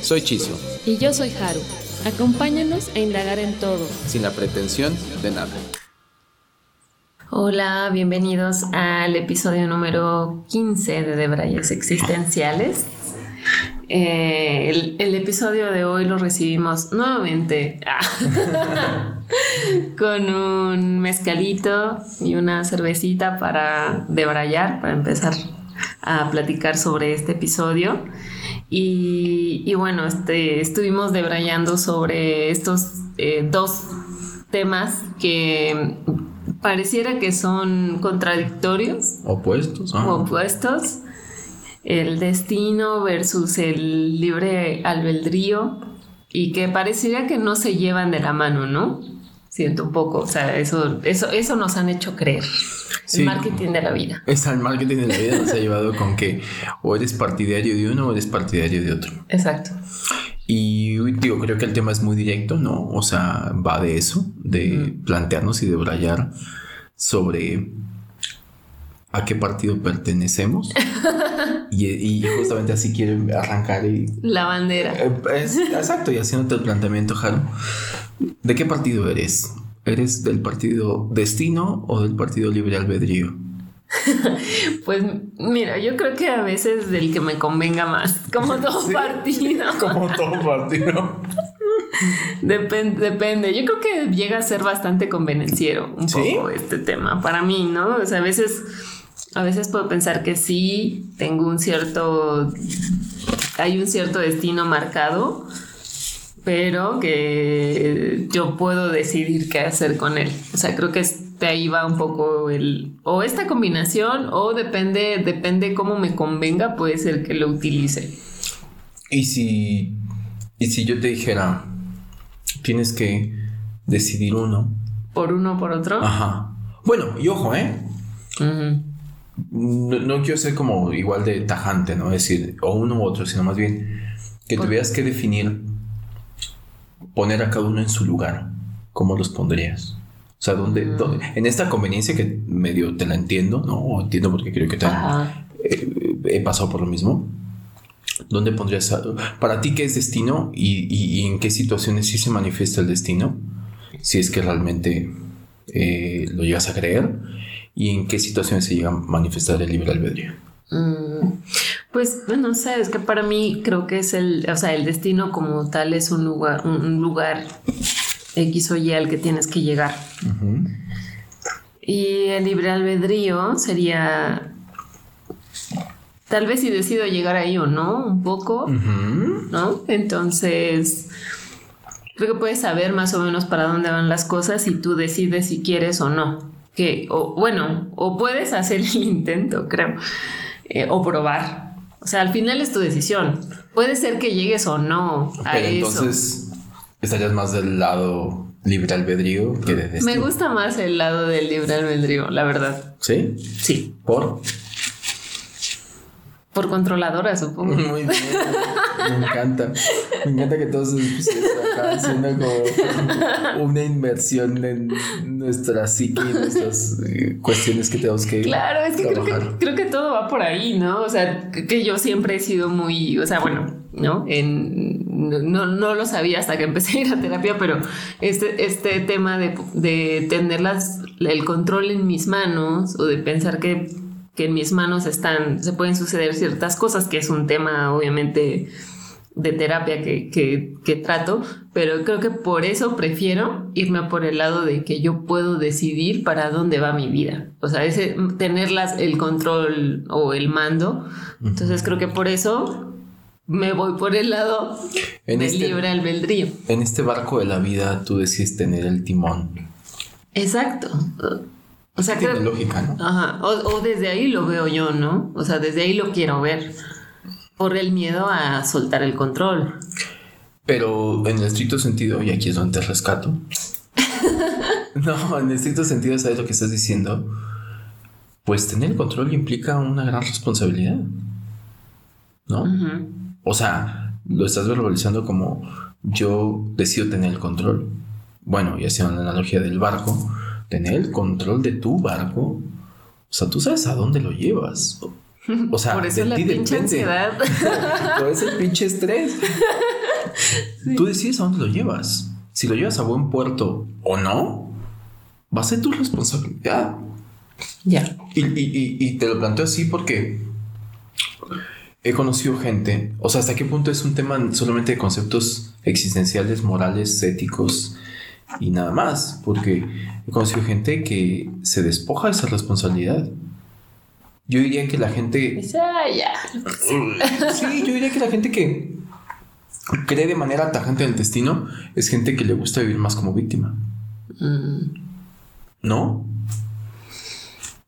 Soy Chiso. Y yo soy Haru. Acompáñanos a indagar en todo. Sin la pretensión de nada. Hola, bienvenidos al episodio número 15 de Debrayes Existenciales. Eh, el, episodio de hoy lo recibimos nuevamente ah, con un mezcalito y una cervecita para debrayar, para empezar a platicar sobre este episodio. Y, bueno, este, estuvimos debrayando sobre estos eh, dos temas que pareciera que son contradictorios. Opuestos. Opuestos. El destino versus el libre albedrío y que pareciera que no se llevan de la mano, ¿no? Siento un poco, o sea, eso, eso, eso nos han hecho creer. el marketing de la vida. Es el marketing de la vida nos ha llevado con que o eres partidario de uno o eres partidario de otro. Exacto. Y digo, creo que el tema es muy directo, ¿no? O sea, va de eso, de plantearnos y de brayar sobre a qué partido pertenecemos. y, justamente así quiero arrancar y... La bandera. Eh, exacto, y haciéndote el planteamiento, Jaro. ¿De qué partido eres? ¿Eres del partido Destino o del partido Libre Albedrío? pues mira, yo creo que a veces del que me convenga más, como todo partido. Como todo partido. Depende, depende. Yo creo que llega a ser bastante convenenciero un poco este tema para mí, ¿no? O sea, a veces, a veces puedo pensar que sí tengo un cierto, hay un cierto destino marcado, pero que yo puedo decidir qué hacer con él. O sea, creo que de ahí va un poco el o esta combinación o depende depende cómo me convenga puede ser que lo utilice. Y si y si yo te dijera tienes que decidir uno. Por uno o por otro ajá. Bueno y ojo eh no, quiero ser como igual de tajante no decir o uno u otro sino más bien que tuvieras que definir poner a cada uno en su lugar cómo los pondrías o sea, donde, en esta conveniencia que medio te la entiendo, ¿no? entiendo porque creo que te, eh, he pasado por lo mismo. ¿Dónde pondrías para ti qué es destino y, en qué situaciones sí se manifiesta el destino? Si es que realmente eh, lo llegas a creer y en qué situaciones se llega a manifestar el libre albedrío. Mm, pues bueno, sé, es que para mí creo que es el, o sea, el destino como tal es un lugar, un lugar X o Y al que tienes que llegar. Y el libre albedrío sería tal vez si decido llegar ahí o no, un poco, ¿no? Entonces, creo que puedes saber más o menos para dónde van las cosas y tú decides si quieres o no. Que, o, bueno, o puedes hacer el intento, creo, eh, o probar. O sea, al final es tu decisión. Puede ser que llegues o no a eso. Entonces, estarías más del lado libre albedrío que de Me gusta más el lado del libre albedrío, la verdad. ¿Sí? Sí. ¿Por? Por controladora, supongo. Muy bien. Me encanta. Me encanta que todos haciendo como una inversión en nuestra psique y nuestras eh, cuestiones que tenemos que. Claro, es que creo, que creo, que todo va por ahí, ¿no? O sea, que yo siempre he sido muy. O sea, bueno, ¿no? En, no, no lo sabía hasta que empecé a ir a terapia, pero este, este tema de, de tener las, el control en mis manos o de pensar que que en mis manos están, se pueden suceder ciertas cosas, que es un tema obviamente de terapia que, que, trato, pero creo que por eso prefiero irme por el lado de que yo puedo decidir para dónde va mi vida. O sea, ese, tener el control o el mando. Entonces creo que por eso me voy por el lado del este libre albedrío. En este barco de la vida tú decides tener el timón. Exacto. O sea, tiene lógica, ¿no? Ajá. O, desde ahí lo veo yo, ¿no? O sea, desde ahí lo quiero ver. Por el miedo a soltar el control. Pero en el estricto sentido, y aquí es donde te rescato. no, en el estricto sentido, ¿sabes lo que estás diciendo? Pues tener el control implica una gran responsabilidad. ¿No? O sea, lo estás verbalizando como yo decido tener el control. Bueno, y haciendo la analogía del barco, tener el control de tu barco. O sea, tú sabes a dónde lo llevas. O sea, por eso la pinche ansiedad. por eso el pinche estrés. Tú decides a dónde lo llevas. Si lo llevas a buen puerto o no, va a ser tu responsabilidad. Ya. Y, te lo planteo así porque he conocido gente, o sea, hasta qué punto es un tema solamente de conceptos existenciales, morales, éticos y nada más, porque he conocido gente que se despoja de esa responsabilidad. Yo diría que la gente... Sí, yo diría que la gente que cree de manera tajante en el destino es gente que le gusta vivir más como víctima. Mm. ¿No?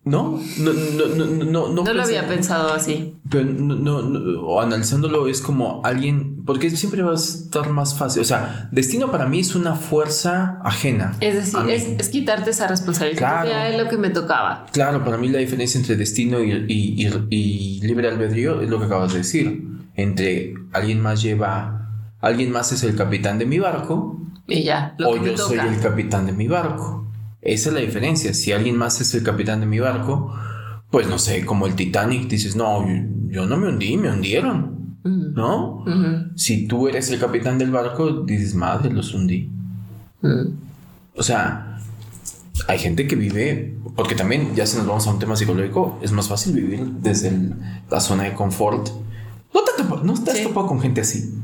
No, no, no, no, no, no. No lo había pensado así. Pero no, o analizándolo es como alguien, porque siempre va a estar más fácil. O sea, destino para mí es una fuerza ajena. Es decir, es, quitarte esa responsabilidad. Claro. es lo que me tocaba. Claro, para mí la diferencia entre destino y, y, y libre albedrío es lo que acabas de decir. Entre alguien más lleva alguien más es el capitán de mi barco. Y ya, o yo soy el capitán de mi barco. Esa es la diferencia. Si alguien más es el capitán de mi barco, pues no sé, como el Titanic, dices, no, yo, no me hundí, me hundieron. ¿No? Si tú eres el capitán del barco, dices, madre, los hundí. O sea, hay gente que vive, porque también, ya si nos vamos a un tema psicológico, es más fácil vivir desde la zona de confort. No te, no te has topado con gente así.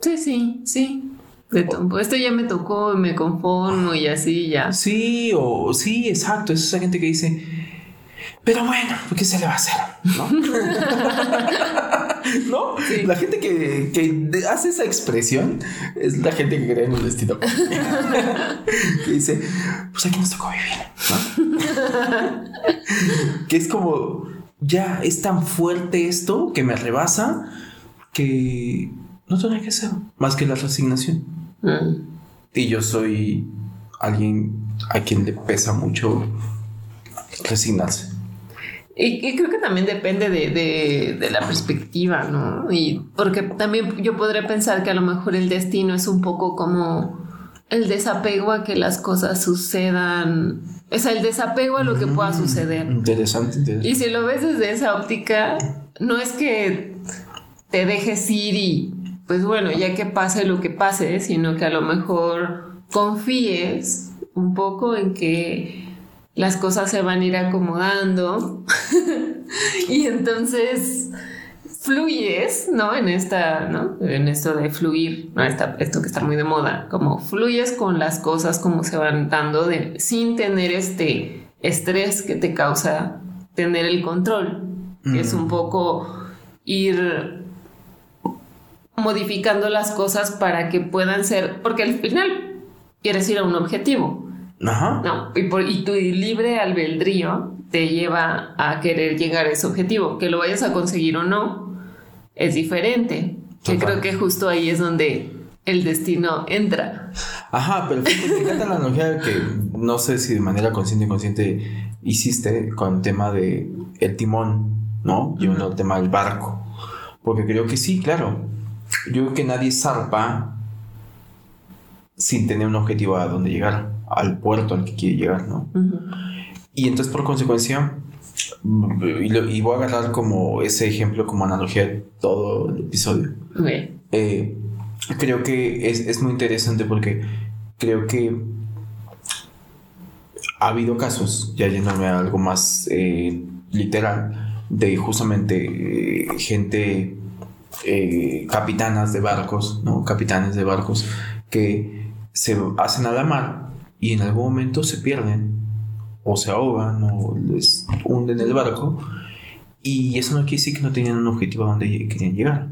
Sí, sí, sí. Esto ya me tocó, me conformo y así ya. Sí, o sí, exacto. Es esa gente que dice, pero bueno, ¿qué se le va a hacer? ¿No? ¿No? La gente que, que, hace esa expresión es la gente que cree en el destino. que dice, pues aquí nos tocó vivir. que es como, ya es tan fuerte esto que me rebasa que no tenía que ser más que la resignación. Mm. Y yo soy alguien a quien le pesa mucho resignarse. Y, creo que también depende de, de, la perspectiva, ¿no? Y porque también yo podría pensar que a lo mejor el destino es un poco como el desapego a que las cosas sucedan. O sea, el desapego a lo que pueda suceder. Interesante, interesante. Y si lo ves desde esa óptica, no es que te dejes ir y pues bueno, ya que pase lo que pase, sino que a lo mejor confíes un poco en que las cosas se van a ir acomodando y entonces fluyes, ¿no? En esta, ¿no? En esto de fluir, ¿no? esto que está muy de moda, como fluyes con las cosas como se van dando de, sin tener este estrés que te causa tener el control, que es mm. un poco ir modificando las cosas para que puedan ser, porque al final quieres ir a un objetivo. Ajá. No, y, por, y tu libre albedrío te lleva a querer llegar a ese objetivo. Que lo vayas a conseguir o no, es diferente. Que creo que justo ahí es donde el destino entra. Ajá, pero me encanta la analogía que no sé si de manera consciente o inconsciente hiciste con el tema de el timón, ¿no? Y uno el tema del barco. Porque creo que sí, claro yo creo que nadie zarpa sin tener un objetivo a dónde llegar, al puerto al que quiere llegar, ¿no? Y entonces, por consecuencia, y, voy a agarrar como ese ejemplo como analogía de todo el episodio. Eh, creo que es, muy interesante porque creo que ha habido casos, ya yéndome a algo más eh, literal, de justamente eh, gente eh, capitanas de barcos, ¿no? Capitanes de barcos que se hacen a la mar y en algún momento se pierden o se ahogan o les hunden el barco y eso no quiere decir que no tenían un objetivo a donde querían llegar.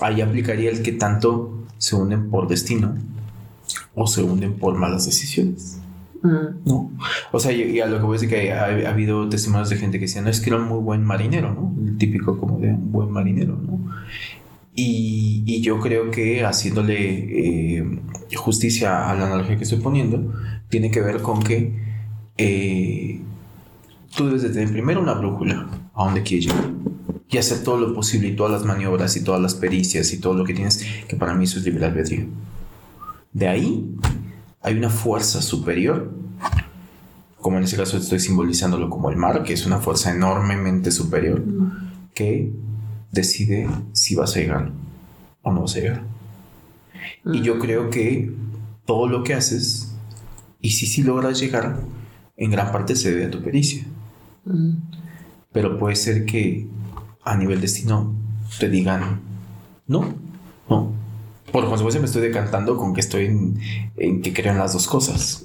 Ahí aplicaría el que tanto se hunden por destino o se hunden por malas decisiones. ¿No? O sea, y, a lo que voy a decir que ha, habido testimonios de gente que decía, no, es que era un muy buen marinero, ¿no? El típico como de un buen marinero, ¿no? Y, yo creo que haciéndole eh, justicia a la analogía que estoy poniendo, tiene que ver con que eh, tú debes de tener primero una brújula a donde quieres llegar y hacer todo lo posible y todas las maniobras y todas las pericias y todo lo que tienes, que para mí eso es libre albedrío. De ahí hay una fuerza superior, como en este caso estoy simbolizándolo como el mar, que es una fuerza enormemente superior, que decide si vas a llegar o no vas a llegar. Y yo creo que todo lo que haces, y si sí logras llegar, en gran parte se debe a tu pericia. Pero puede ser que a nivel destino te digan, no, no. Por consecuencia me estoy decantando con que estoy en, que crean las dos cosas,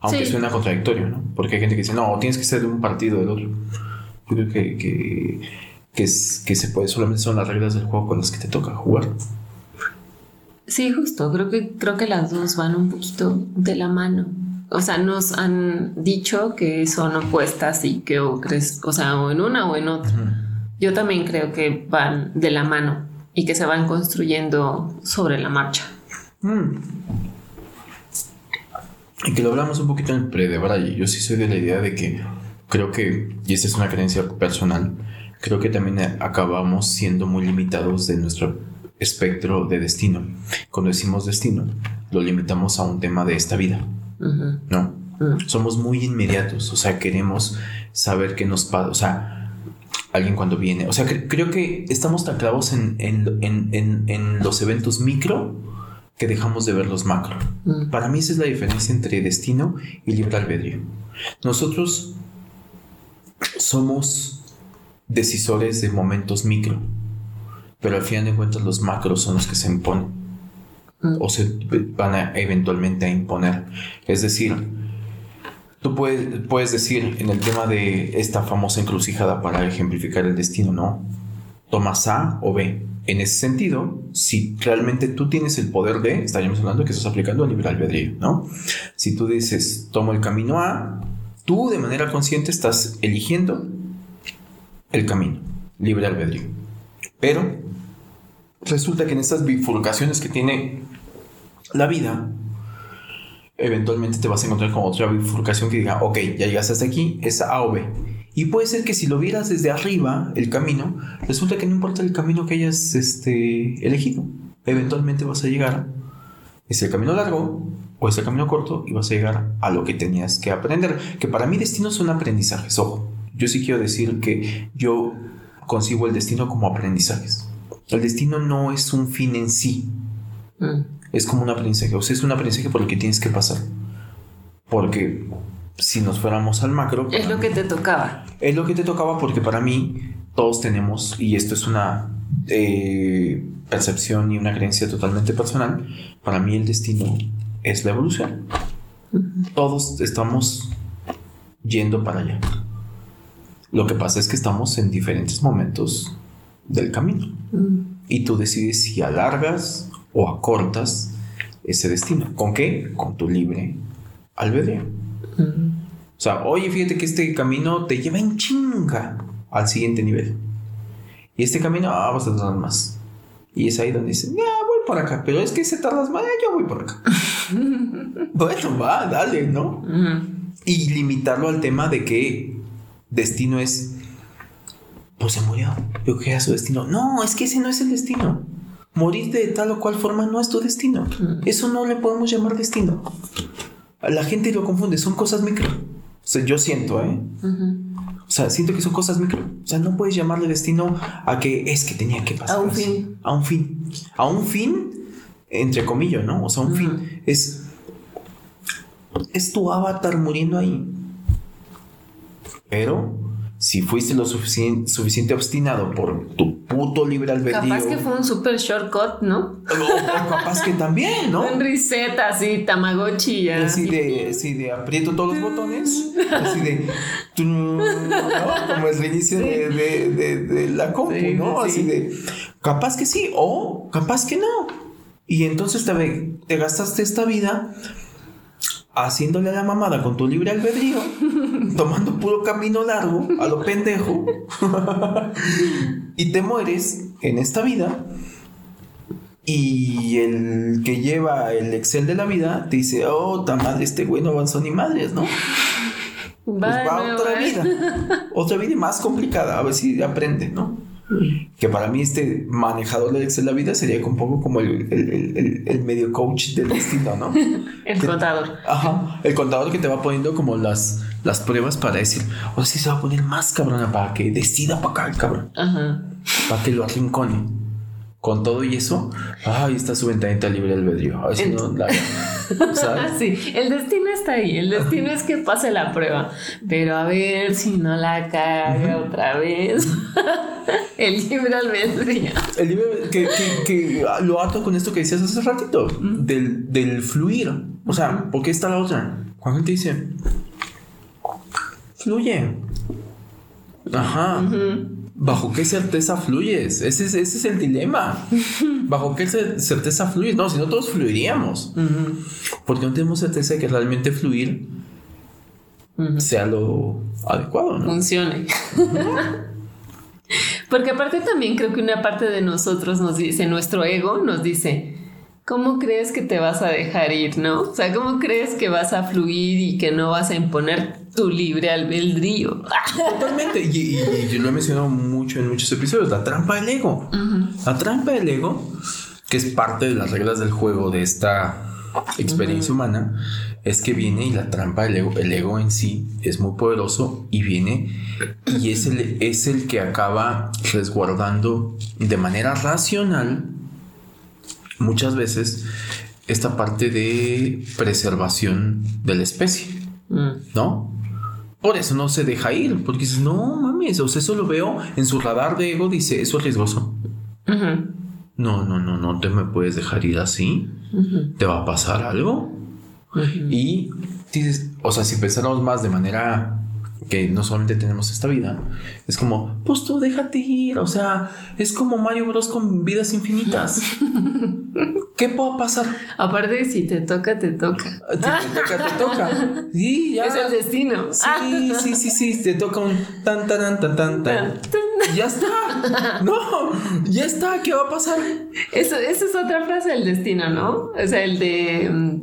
Aunque suena contradictorio, ¿no? Porque hay gente que dice, no, tienes que ser de un partido o del otro. Yo creo que, que que, es, que se puede, solamente son las reglas del juego con las que te toca jugar. Sí, justo, creo que, creo que las dos van un poquito de la mano. O sea, nos han dicho que son opuestas y que o crees, o sea, o en una o en otra. Yo también creo que van de la mano y que se van construyendo sobre la marcha. Mm. Y que lo hablamos un poquito en el pre de Yo sí soy de la idea de que creo que, y esta es una creencia personal, creo que también acabamos siendo muy limitados de nuestro espectro de destino. Cuando decimos destino, lo limitamos a un tema de esta vida. No. Somos muy inmediatos, o sea, queremos saber qué nos pasa, o sea, alguien cuando viene, o sea, creo que estamos tan clavos en, en, los eventos micro que dejamos de ver los macro. Para mí esa es la diferencia entre destino y libre albedrío. Nosotros somos decisores de momentos micro, pero al final de cuentas los macros son los que se imponen mm. o se van a eventualmente a imponer. Es decir, tú puedes, puedes decir en el tema de esta famosa encrucijada para ejemplificar el destino, ¿no? Tomas A o B. En ese sentido, si realmente tú tienes el poder de, estaríamos hablando que estás aplicando el libre albedrío, ¿no? Si tú dices, tomo el camino A, tú de manera consciente estás eligiendo el camino, libre albedrío. Pero resulta que en estas bifurcaciones que tiene la vida, eventualmente te vas a encontrar con otra bifurcación que diga, ok, ya llegaste hasta aquí, es A o B. Y puede ser que si lo vieras desde arriba, el camino, resulta que no importa el camino que hayas este, elegido, eventualmente vas a llegar, es el camino largo o es el camino corto y vas a llegar a lo que tenías que aprender. Que para mí destino son aprendizajes, ojo yo sí quiero decir que yo concibo el destino como aprendizajes. El destino no es un fin en sí. Mm. Es como un aprendizaje. O sea, es un aprendizaje por el que tienes que pasar. Porque si nos fuéramos al macro... Es lo que te tocaba. Es lo que te tocaba porque para mí todos tenemos, y esto es una eh, percepción y una creencia totalmente personal, para mí el destino es la evolución. Todos estamos yendo para allá. Lo que pasa es que estamos en diferentes momentos del camino. Y tú decides si alargas o acortas ese destino. ¿Con qué? Con tu libre albedrío. Mm. O sea, oye, fíjate que este camino te lleva en chinga al siguiente nivel. Y este camino, ah, vas a tardar más. Y es ahí donde dicen, ya, voy por acá. Pero es que se tardas más, yo voy por acá. bueno, va, dale, ¿no? Y limitarlo al tema de que destino es, pues se murió, yo qué su destino. No, es que ese no es el destino. Morir de tal o cual forma no es tu destino. Eso no le podemos llamar destino. La gente lo confunde, son cosas micro. O sea, yo siento, ¿eh? O sea, siento que son cosas micro. O sea, no puedes llamarle destino a que es que tenía que pasar. A un fin. A un fin. A un fin, entre comillas, ¿no? O sea, un fin. Es. Es tu avatar muriendo ahí. Pero si fuiste lo suficiente obstinado por tu puto libre albedrío. Capaz que fue un super shortcut, ¿no? O, capaz que también, ¿no? Un reset así, Tamagotchi ya. Así de, así de aprieto todos los botones. Así de. Como es el inicio de, la compu, ¿no? Así de. Capaz que sí, o capaz que no. Y entonces te, te gastaste esta vida haciéndole la mamada con tu libre albedrío, tomando puro camino largo, a lo pendejo, y te mueres en esta vida Y el que lleva el Excel de la vida te dice, oh, ta madre, este güey no avanzó ni madres, ¿no? Pues va a otra vida. otra vida más complicada, a ver si aprende, ¿no? Que para mí este manejador de la vida sería un poco como el, el, medio coach del destino, ¿no? el contador. Ajá, el contador que te va poniendo como las, las pruebas para decir, o sea, si se va a poner más cabrona para que decida para acá el cabrón. Ajá. Para que lo arrincone con todo y eso, ahí está su ventanita libre albedrío. A ver si no la. Sí, el destino está ahí. El destino es que pase la prueba. Pero a ver si no la caga otra vez. el libre albedrío. El libre que, que, lo ato con esto que decías hace ratito, del, del, fluir. O sea, ¿por qué está la otra? Cuando te dice, fluye. Ajá. ¿Bajo qué certeza fluyes? Ese es, ese es el dilema. ¿Bajo qué certeza fluyes? No, si no todos fluiríamos. Porque no tenemos certeza de que realmente fluir sea lo adecuado, ¿no? Funcione. Porque aparte también creo que una parte de nosotros nos dice, nuestro ego nos dice, ¿cómo crees que te vas a dejar ir, no? O sea, ¿cómo crees que vas a fluir y que no vas a imponer tu libre albedrío? Totalmente. Y, yo lo he mencionado mucho en muchos episodios, la trampa del ego. La trampa del ego, que es parte de las reglas del juego de esta experiencia humana, es que viene y la trampa del ego, el ego en sí es muy poderoso y viene y es el, es el que acaba resguardando de manera racional muchas veces esta parte de preservación de la especie, mm. ¿no? Por eso no se deja ir, porque dices, no mames, o sea, eso lo veo en su radar de ego, dice, eso es riesgoso. No, no, no, no te me puedes dejar ir así. Te va a pasar algo. Y dices, o sea, si pensáramos más de manera que no solamente tenemos esta vida, es como, pues tú déjate ir, o sea, es como Mario Bros con vidas infinitas. ¿Qué puede pasar? Aparte, si te toca, te toca. Si te toca, te toca. Sí, ya. Es el destino. Sí, sí, sí, sí, te toca un tan, tan, tan, tan, tan. Ya está. No, ya está, ¿qué va a pasar? Eso, esa es otra frase del destino, ¿no? O sea, el de mm,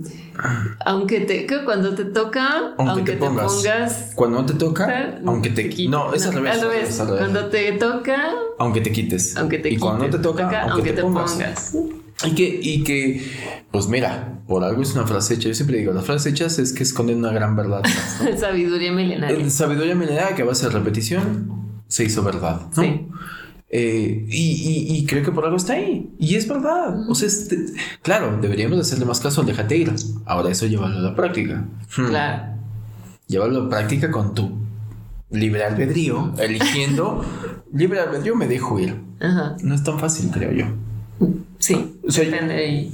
aunque te, que cuando te toca, aunque, te, pongas, Cuando no te toca, aunque te quites. No, es al revés. Cuando te toca, aunque te quites. Aunque te y cuando no te toca, aunque, te, pongas. Y que, y que, pues mira, por algo es una frase hecha. Yo siempre digo, las frases hechas es que esconden una gran verdad. sabiduría milenaria. sabiduría milenaria que va a ser repetición, se hizo verdad. Sí. Eh, y, creo que por algo está ahí. Y es verdad. O sea, claro, deberíamos hacerle más caso al déjate ir. Ahora eso llévalo a la práctica. Hmm. Claro. Llévalo a la práctica con tu libre albedrío, eligiendo libre albedrío me dejo ir. No es tan fácil, creo yo. Sí, o sea, depende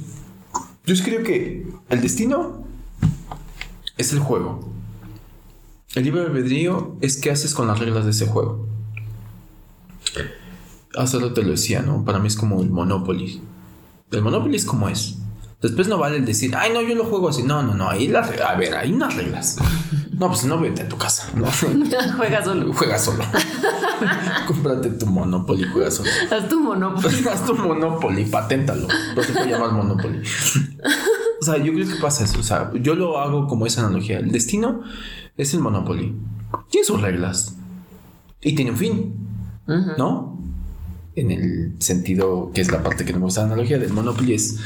Yo creo que el destino es el juego. El libre albedrío es qué haces con las reglas de ese juego hace te lo decía, ¿no? Para mí es como el Monopoly. El Monopoly es como es. Después no vale el decir, ay, no, yo lo juego así. No, no, no, ahí la, a ver, hay unas reglas. No, pues no vete a tu casa. No. juega solo. Juega solo. Cómprate tu Monopoly, juega solo. Haz tu Monopoly. Haz tu Monopoly, paténtalo. No se puede llamar Monopoly. o sea, yo creo que pasa eso. O sea, yo lo hago como esa analogía. El destino es el Monopoly. Tiene sus reglas. Y tiene un fin. ¿No? En el sentido que es la parte que nos gusta la analogía del Monopoly es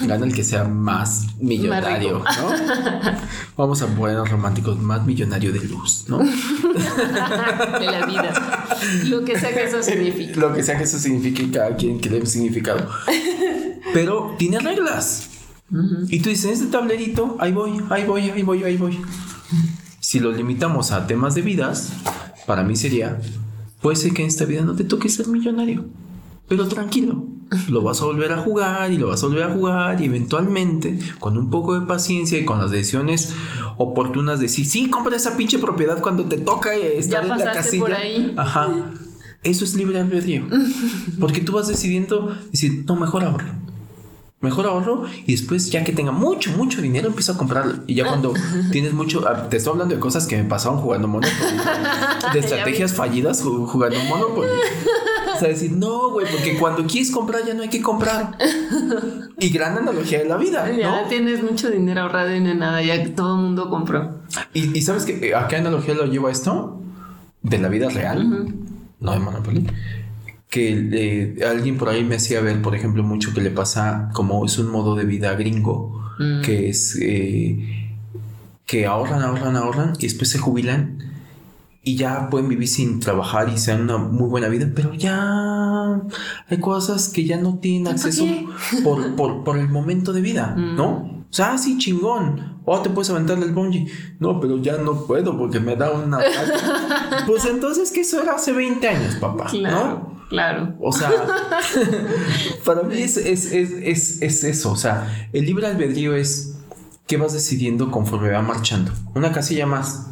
gana el que sea más millonario, ¿no? Vamos a poner románticos más millonario de luz, ¿no? de la vida. Lo que sea que eso signifique. Lo que sea que eso signifique cada quien que le dé significado. Pero tiene reglas. Y tú dices, este tablerito, ahí voy, ahí voy, ahí voy, ahí voy. Si lo limitamos a temas de vidas, para mí sería Puede ser que en esta vida no te toque ser millonario, pero tranquilo, lo vas a volver a jugar y lo vas a volver a jugar y eventualmente, con un poco de paciencia y con las decisiones oportunas de decir, sí, compra esa pinche propiedad cuando te toca estar en la casilla. Por ahí. Ajá. Eso es libre albedrío. Porque tú vas decidiendo decir, no, mejor ahorro mejor ahorro y después ya que tenga mucho, mucho dinero empiezo a comprarlo. Y ya cuando tienes mucho, ah, te estoy hablando de cosas que me pasaron jugando Monopoly, de estrategias fallidas jugando Monopoly. sea, decir, no, güey, porque cuando quieres comprar ya no hay que comprar. Y gran analogía de la vida, ¿no? Ya tienes mucho dinero ahorrado y no nada, ya todo el mundo compró. Y, sabes que a qué analogía lo llevo esto? De la vida real, no de Monopoly. Que eh, alguien por ahí me hacía ver, por ejemplo, mucho que le pasa como es un modo de vida gringo, mm. que es eh, que ahorran, ahorran, ahorran y después se jubilan y ya pueden vivir sin trabajar y sean una muy buena vida, pero ya hay cosas que ya no tienen acceso por, por, por, el momento de vida, mm. ¿no? O sea, sí, chingón. O te puedes aventar el bungee. No, pero ya no puedo porque me da una pues entonces que eso era hace 20 años, papá, ¿no? Claro. O sea, para mí es, es, es, es, eso. O sea, el libre albedrío es que vas decidiendo conforme va marchando. Una casilla más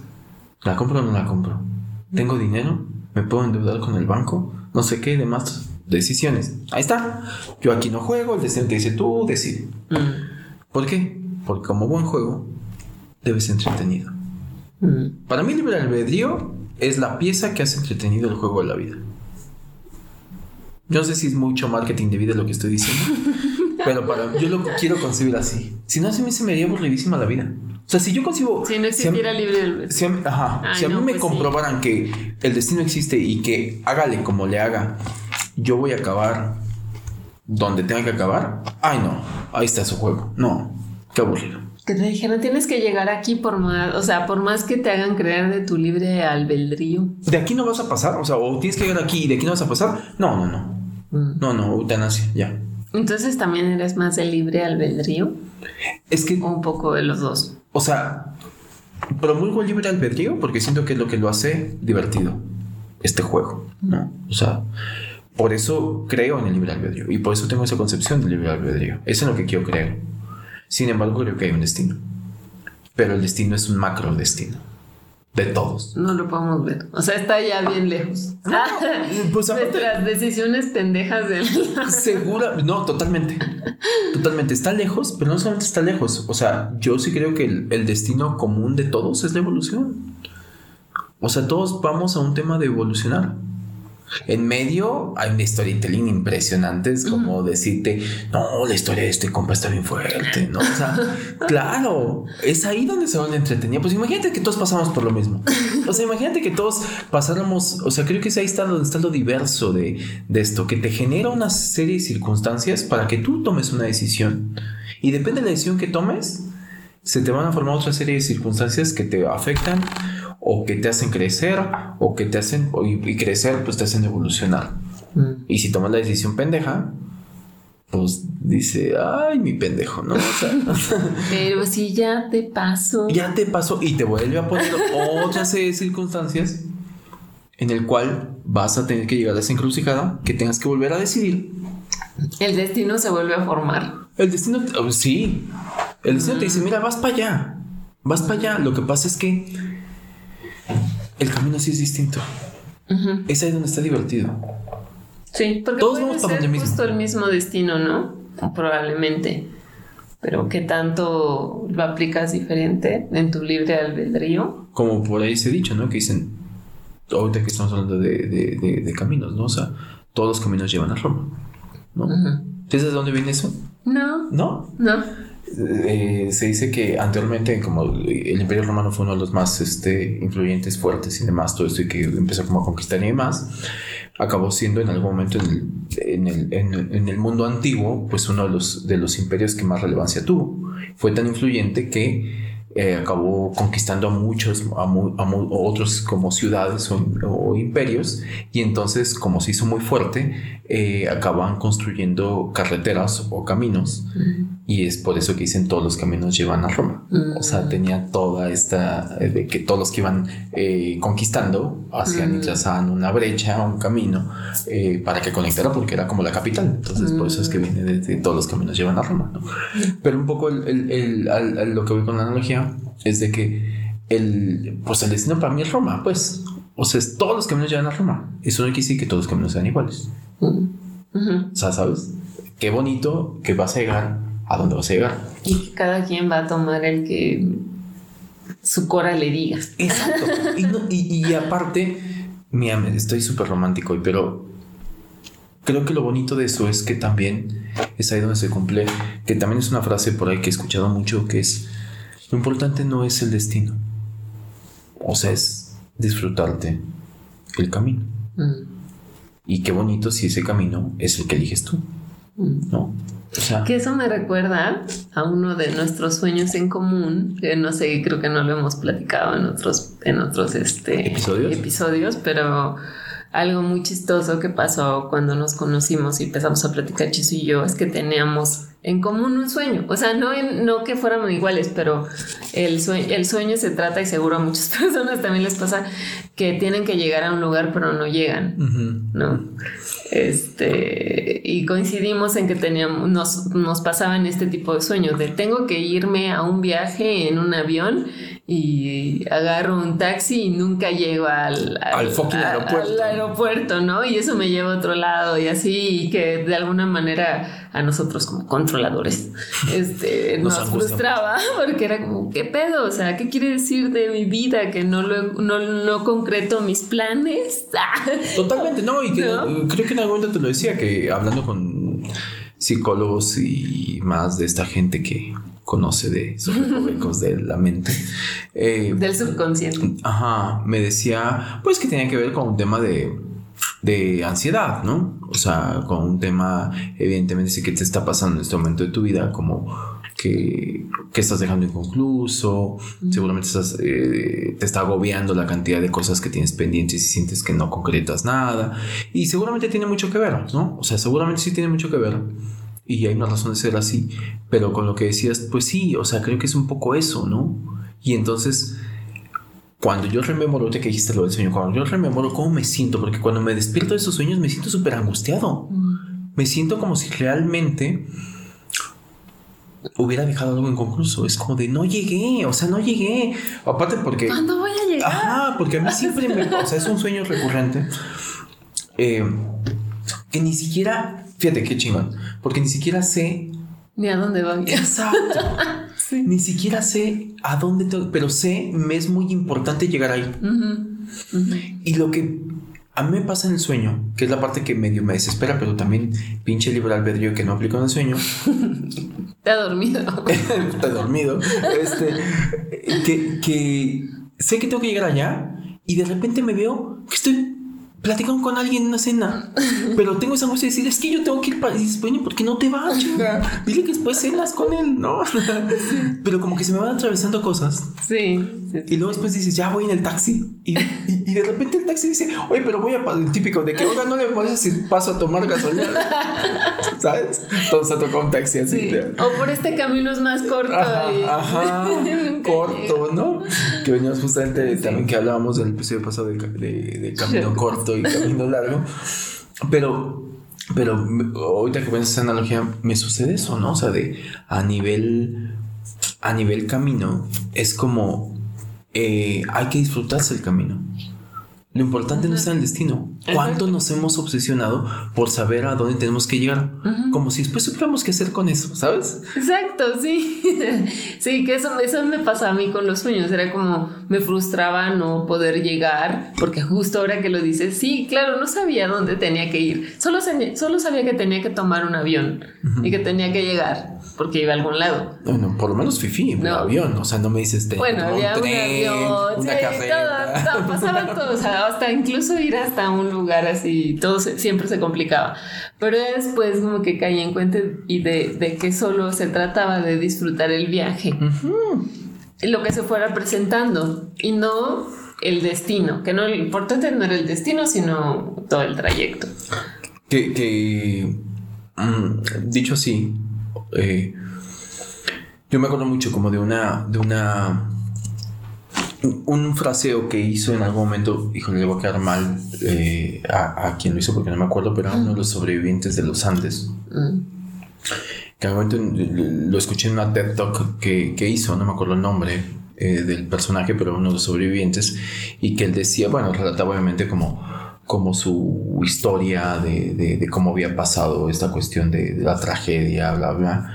¿La compro o no la compro? ¿Tengo dinero? ¿Me puedo endeudar con el banco? No sé qué, demás decisiones. Ahí está. Yo aquí no juego, el destino te dice tú, decide. Mm. ¿Por qué? Porque como buen juego, debe ser entretenido. Mm. Para mí, libre albedrío es la pieza que hace entretenido el juego de la vida. Yo no sé si es mucho marketing de vida lo que estoy diciendo, pero para, yo lo quiero concebir así. Si no, a mí se me haría aburridísima la vida. O sea, si yo consigo... Si no existiera libre del Si, ajá, si a mí me pues comprobaran que el destino existe y que hágale como le haga, yo voy a acabar donde tenga que acabar. Ay, no, ahí está su juego. No, qué aburrido. Que te dijeron, tienes que llegar aquí por más, o sea, por más que te hagan creer de tu libre albedrío. De aquí no vas a pasar, o sea, o tienes que llegar aquí y de aquí no vas a pasar. No, no, no. Mm. No, no, eutanasia, ya. Entonces también eres más de libre albedrío. Es que. Un poco de los dos. O sea, promulgo el libre albedrío porque siento que es lo que lo hace divertido, este juego, ¿no? O sea, por eso creo en el libre albedrío y por eso tengo esa concepción del libre albedrío. Eso es lo que quiero creer. Sin embargo, creo que hay un destino. Pero el destino es un macro destino de todos. No lo podemos ver. O sea, está ya bien lejos. No, pues Nuestras decisiones pendejas del. Segura, no, totalmente. Totalmente. Está lejos, pero no solamente está lejos. O sea, yo sí creo que el, el destino común de todos es la evolución. O sea, todos vamos a un tema de evolucionar. En medio hay una storytelling impresionante, es como decirte, no, la historia de este compa está bien fuerte, ¿no? O sea, claro, es ahí donde se van a entretener. Pues imagínate que todos pasamos por lo mismo. O sea, imagínate que todos pasáramos, o sea, creo que es ahí está donde está lo diverso de, de esto, que te genera una serie de circunstancias para que tú tomes una decisión. Y depende de la decisión que tomes, se te van a formar otra serie de circunstancias que te afectan o que te hacen crecer o que te hacen y, crecer pues te hacen evolucionar. Mm. Y si tomas la decisión pendeja, pues dice, ay, mi pendejo, ¿no? Pero si ya te pasó. Ya te pasó y te vuelve a poner otra serie de circunstancias en el cual vas a tener que llegar a esa encrucijada que tengas que volver a decidir. El destino se vuelve a formar. El destino, oh, sí. El destino te dice, mm. mira, vas para allá. Vas para allá. Lo que pasa es que el camino sí es distinto. Es ahí donde está divertido. Sí, porque todos vamos para ser justo el mismo destino, ¿no? Probablemente. Pero ¿qué tanto lo aplicas diferente en tu libre albedrío? Como por ahí se ha dicho, ¿no? Que dicen, ahorita que estamos hablando de, caminos, ¿no? O sea, todos los caminos llevan a Roma, ¿no? ¿Sabes de dónde viene eso? No. ¿No? No. Eh, se dice que anteriormente como el Imperio Romano fue uno de los más este, influyentes, fuertes y demás, todo esto y que empezó como a conquistar y demás, acabó siendo en algún momento en el, en el, mundo antiguo pues uno de los, de los imperios que más relevancia tuvo. Fue tan influyente que eh, acabó conquistando a muchos, a, otros como ciudades o, imperios, y entonces, como se hizo muy fuerte, eh, acaban construyendo carreteras o caminos, y es por eso que dicen todos los caminos llevan a Roma. O sea, tenía toda esta, eh, de que todos los que iban conquistando hacían y trazaban una brecha, un camino, para que conectara, porque era como la capital. Entonces, por eso es que viene de, todos los caminos llevan a Roma. Pero un poco lo que voy con la analogía es de que el, pues el destino para mí es Roma, pues. O sea, todos los caminos llevan a Roma. Eso no quiere decir que todos los caminos sean iguales. O sea, ¿sabes? Qué bonito que vas a llegar a donde vas a llegar. Y cada quien va a tomar el que su cora le diga. Exacto. y, y, aparte, mira, estoy súper romántico hoy, pero creo que lo bonito de eso es que también es ahí donde se cumple, que también es una frase por ahí que he escuchado mucho, que es, lo importante no es el destino, o sea, es disfrutarte el camino. Mm. Y qué bonito si ese camino es el que eliges tú, mm. ¿no? que eso me recuerda a uno de nuestros sueños en común, que no sé, creo que no lo hemos platicado en otros, en otros este, ¿Episodios? episodios, pero algo muy chistoso que pasó cuando nos conocimos y empezamos a platicar Chiso y yo es que teníamos en común un sueño. O sea, no, no que fuéramos iguales, pero el sueño, el sueño se trata, y seguro a muchas personas también les pasa, que tienen que llegar a un lugar pero no llegan, ¿no? Este, y coincidimos en que teníamos, nos, nos pasaban este tipo de sueños, de tengo que irme a un viaje en un avión y agarro un taxi y nunca llego al, al, aeropuerto. aeropuerto, ¿no? Y eso me lleva a otro lado y así, y que de alguna manera a nosotros como controladores este, nos, frustraba porque era como, ¿qué pedo? O sea, ¿qué quiere decir de mi vida? Que no, lo, no, no concreto mis planes. Totalmente, no, y creo que en algún momento te lo decía, que hablando con psicólogos y más de esta gente que conoce de recovecos de la mente. Eh, Del subconsciente. Ajá, me decía, pues que tenía que ver con un tema de, de ansiedad, ¿no? O sea, con un tema, evidentemente, sí que te está pasando en este momento de tu vida, como que, que estás dejando inconcluso, seguramente estás, eh, te está agobiando la cantidad de cosas que tienes pendientes y sientes que no concretas nada, y seguramente tiene mucho que ver, ¿no? O sea, seguramente sí tiene mucho que ver y hay una razón de ser así, pero con lo que decías, pues sí, o sea, creo que es un poco eso, ¿no? Y entonces, cuando yo rememoro, te que dijiste lo del sueño, cuando yo rememoro cómo me siento, porque cuando me despierto de esos sueños me siento súper angustiado, mm. me siento como si realmente hubiera dejado algo inconcluso. Es como de no llegué, o sea, no llegué. Aparte porque. ¿Cuándo voy a llegar? Ajá, porque a mí siempre me. O sea, es un sueño recurrente. Eh, que ni siquiera Fíjate qué chingón. Porque ni siquiera sé. Ni a dónde van. Exacto. Ni siquiera sé a dónde tengo. Pero sé, me es muy importante llegar ahí. Y lo que a mí me pasa en el sueño, que es la parte que medio me desespera, pero también pinche libre albedrío que no aplico en el sueño. Te ha dormido. Te ha dormido. Este, que, que sé que tengo que llegar allá y de repente me veo que estoy platican con alguien en una cena, pero tengo esa angustia de decir, es que yo tengo que ir para... Y dices, bueno, ¿por qué no te vas? Dile que después cenas con él, ¿no? Pero como que se me van atravesando cosas. Sí. y luego después dices, ya voy en el taxi. Y, y, de repente el taxi dice, oye, pero voy a... El típico de que, oiga, no le puedes decir, paso a tomar gasolina. ¿Sabes? Entonces ha tocado un taxi así. O por este camino es más corto. Ajá, corto, ¿no? Que veníamos justamente también que hablábamos del episodio pasado de, de camino corto y camino largo. Pero, pero ahorita que ven esa analogía, me sucede eso, ¿no? O sea, de a nivel, a nivel camino, es como eh, hay que disfrutarse el camino. Lo importante no está en el destino. ¿Cuánto nos hemos obsesionado por saber a dónde tenemos que llegar? Como si después supiéramos qué hacer con eso, ¿sabes? Exacto, sí. sí, que eso, eso me pasa a mí con los sueños. Era como me frustraba no poder llegar, porque justo ahora que lo dices, sí, claro, no sabía dónde tenía que ir. Solo, solo sabía que tenía que tomar un avión y que tenía que llegar porque iba a algún lado. Bueno, por lo menos fifi, un avión. O sea, no me dices, bueno, había un, avión, una sí, pasaba todo. O sea, hasta incluso ir hasta un lugar así, todo siempre se complicaba. Pero después como que caí en cuenta y de, que solo se trataba de disfrutar el viaje. Lo que se fuera presentando y no el destino, que no lo importante no era el destino, sino todo el trayecto. Que, que mm, dicho así, eh, yo me acuerdo mucho como de una, de una, un fraseo que hizo en algún momento, híjole, le voy a quedar mal eh, a, quien lo hizo porque no me acuerdo, pero era uno de los sobrevivientes de los Andes. Mm. Que algún momento lo escuché en una TED Talk que, que hizo, no me acuerdo el nombre eh, del personaje, pero uno de los sobrevivientes, y que él decía, bueno, relataba obviamente como como su historia de, de, cómo había pasado esta cuestión de, la tragedia, bla, bla.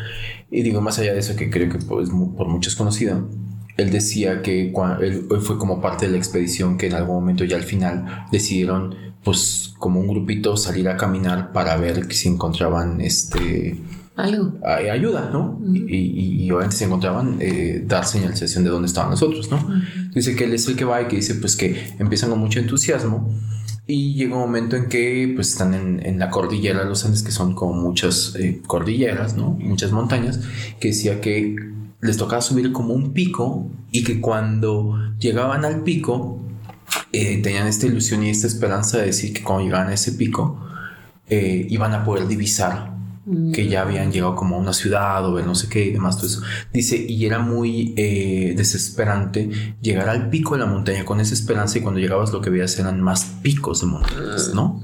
Y digo, más allá de eso, que creo que pues, por muchos conocido, él decía que él fue como parte de la expedición que en algún momento ya al final decidieron pues como un grupito salir a caminar para ver si encontraban este algo ayuda, ¿no? y, y, obviamente se encontraban eh, dar señalización de dónde estaban nosotros, ¿no? Dice que él es el que va y que dice pues que empiezan con mucho entusiasmo y llega un momento en que pues están en, la cordillera de los Andes que son como muchas eh, cordilleras, ¿no? Muchas montañas que decía que les tocaba subir como un pico y que cuando llegaban al pico eh, tenían esta ilusión y esta esperanza de decir que cuando llegaban a ese pico eh, iban a poder divisar que ya habían llegado como a una ciudad o ver no sé qué y demás, todo eso. Dice, y era muy eh, desesperante llegar al pico de la montaña con esa esperanza y cuando llegabas lo que veías eran más picos de montañas, ¿no?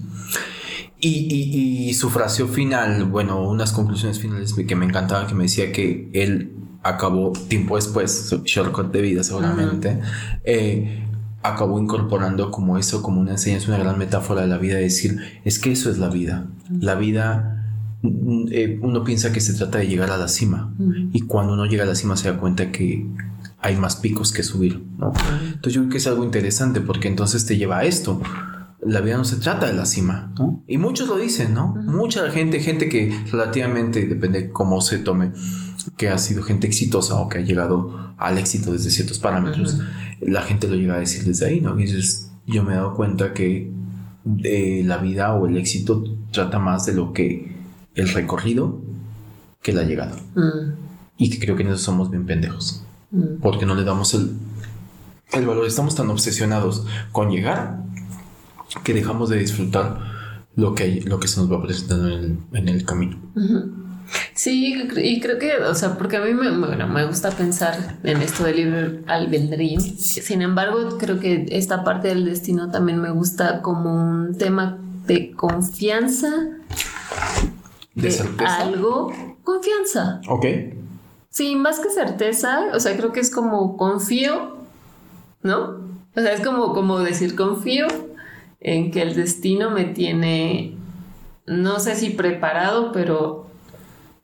Y, y, su frase final, bueno, unas conclusiones finales que me encantaban, que me decía que él acabó tiempo después, shortcut de vida seguramente, eh, acabó incorporando como eso, como una enseñanza, una gran metáfora de la vida, decir, es que eso es la vida. La vida, eh, uno piensa que se trata de llegar a la cima y cuando uno llega a la cima se da cuenta que hay más picos que subir, ¿no? Entonces yo creo que es algo interesante porque entonces te lleva a esto. La vida no se trata de la cima, ¿no? Y muchos lo dicen, ¿no? Mucha gente, gente que relativamente, depende cómo se tome, que ha sido gente exitosa o que ha llegado al éxito desde ciertos parámetros, la gente lo llega a decir desde ahí, ¿no? Y dices, yo me he dado cuenta que de la vida o el éxito trata más de lo que el recorrido que la llegada. Mm. Y que creo que en eso somos bien pendejos. Mm. Porque no le damos el, el valor. Estamos tan obsesionados con llegar que dejamos de disfrutar lo que, lo que se nos va presentando en el, en el camino. Sí, y creo que, o sea, porque a mí me, bueno, me gusta pensar en esto del libre albedrío. Sin embargo, creo que esta parte del destino también me gusta como un tema de confianza. De, certeza. Algo. Confianza. Ok. Sí, más que certeza, o sea, creo que es como confío, ¿no? O sea, es como, como decir confío en que el destino me tiene, no sé si preparado, pero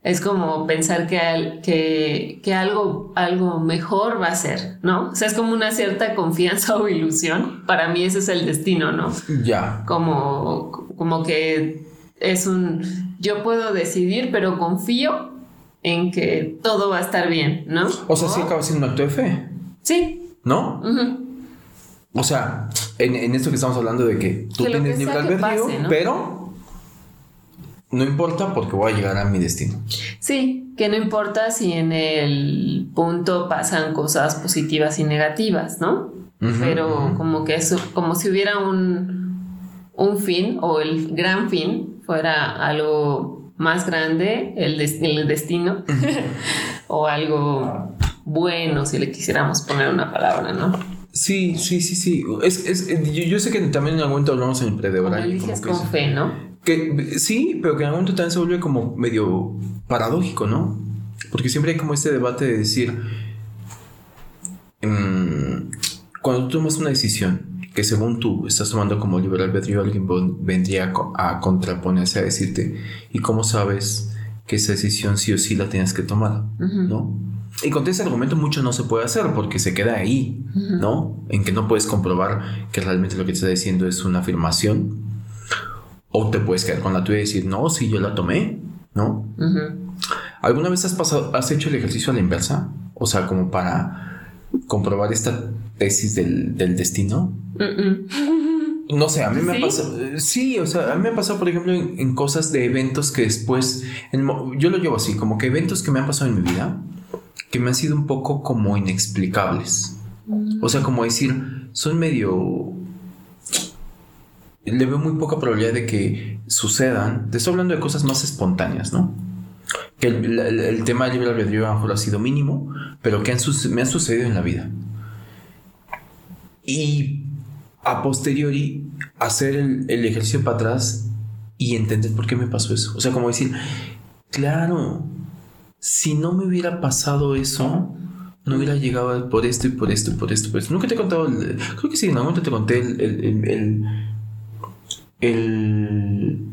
es como pensar que, que, que, algo, algo mejor va a ser, ¿no? O sea, es como una cierta confianza o ilusión. Para mí ese es el destino, ¿no? Ya. Como, como que es un, yo puedo decidir, pero confío en que todo va a estar bien, ¿no? O sea, sí acaba siendo un acto de fe. Sí. ¿No? O sea, en, en, esto que estamos hablando de que tú tienes libre albedrío, pero no importa porque voy a llegar a mi destino. Sí, que no importa si en el punto pasan cosas positivas y negativas, ¿no? Pero como que eso, como si hubiera un, un fin o el gran fin fuera algo más grande, el, el destino, o algo bueno, si le quisiéramos poner una palabra, ¿no? Sí, sí, sí, sí. Es, es, yo, sé que también en algún momento hablamos en el predebra. Y como con fe, ¿no? Que sí, pero que en algún momento también se vuelve como medio paradójico, ¿no? Porque siempre hay como este debate de decir, mm, cuando tú tomas una decisión que según tú estás tomando como liberal albedrío, alguien vendría a contraponerse a decirte, ¿y cómo sabes que esa decisión sí o sí la tienes que tomar? ¿No? Y con ese argumento mucho no se puede hacer porque se queda ahí, ¿no? En que no puedes comprobar que realmente lo que te está diciendo es una afirmación o te puedes quedar con la tuya y decir, no, si yo la tomé, ¿no? ¿Alguna vez has, pasado, has hecho el ejercicio a la inversa? O sea, como para comprobar esta tesis del, destino. No sé, a mí me ha pasado. Sí, o sea, a mí me ha pasado, por ejemplo, en, cosas de eventos que después. yo lo llevo así, como que eventos que me han pasado en mi vida que me han sido un poco como inexplicables. O sea, como decir, son medio le veo muy poca probabilidad de que sucedan. Te estoy hablando de cosas más espontáneas, ¿no? Que el, tema del libre albedrío a lo mejor ha sido mínimo, pero que me han sucedido en la vida. Y a posteriori, hacer el, el ejercicio para atrás y entender por qué me pasó eso. O sea, como decir, claro, si no me hubiera pasado eso, no hubiera llegado por esto y por esto y por esto. Por esto. Nunca te he contado, creo que sí, en algún momento te conté el, el,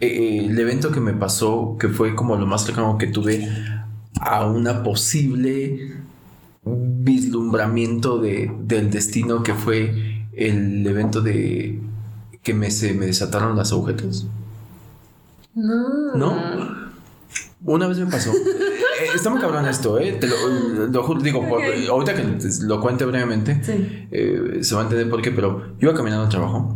eh, el evento que me pasó, que fue como lo más cercano que tuve a una posible vislumbramiento de, del destino que fue el evento de que me, se me desataron las agujetas? No. ¿No? Una vez me pasó. Eh, está muy cabrón esto, ¿eh? Te lo, lo juro, digo, por- ahorita que te lo cuente brevemente, Sí. eh, se va a entender por qué, pero yo iba caminando al trabajo.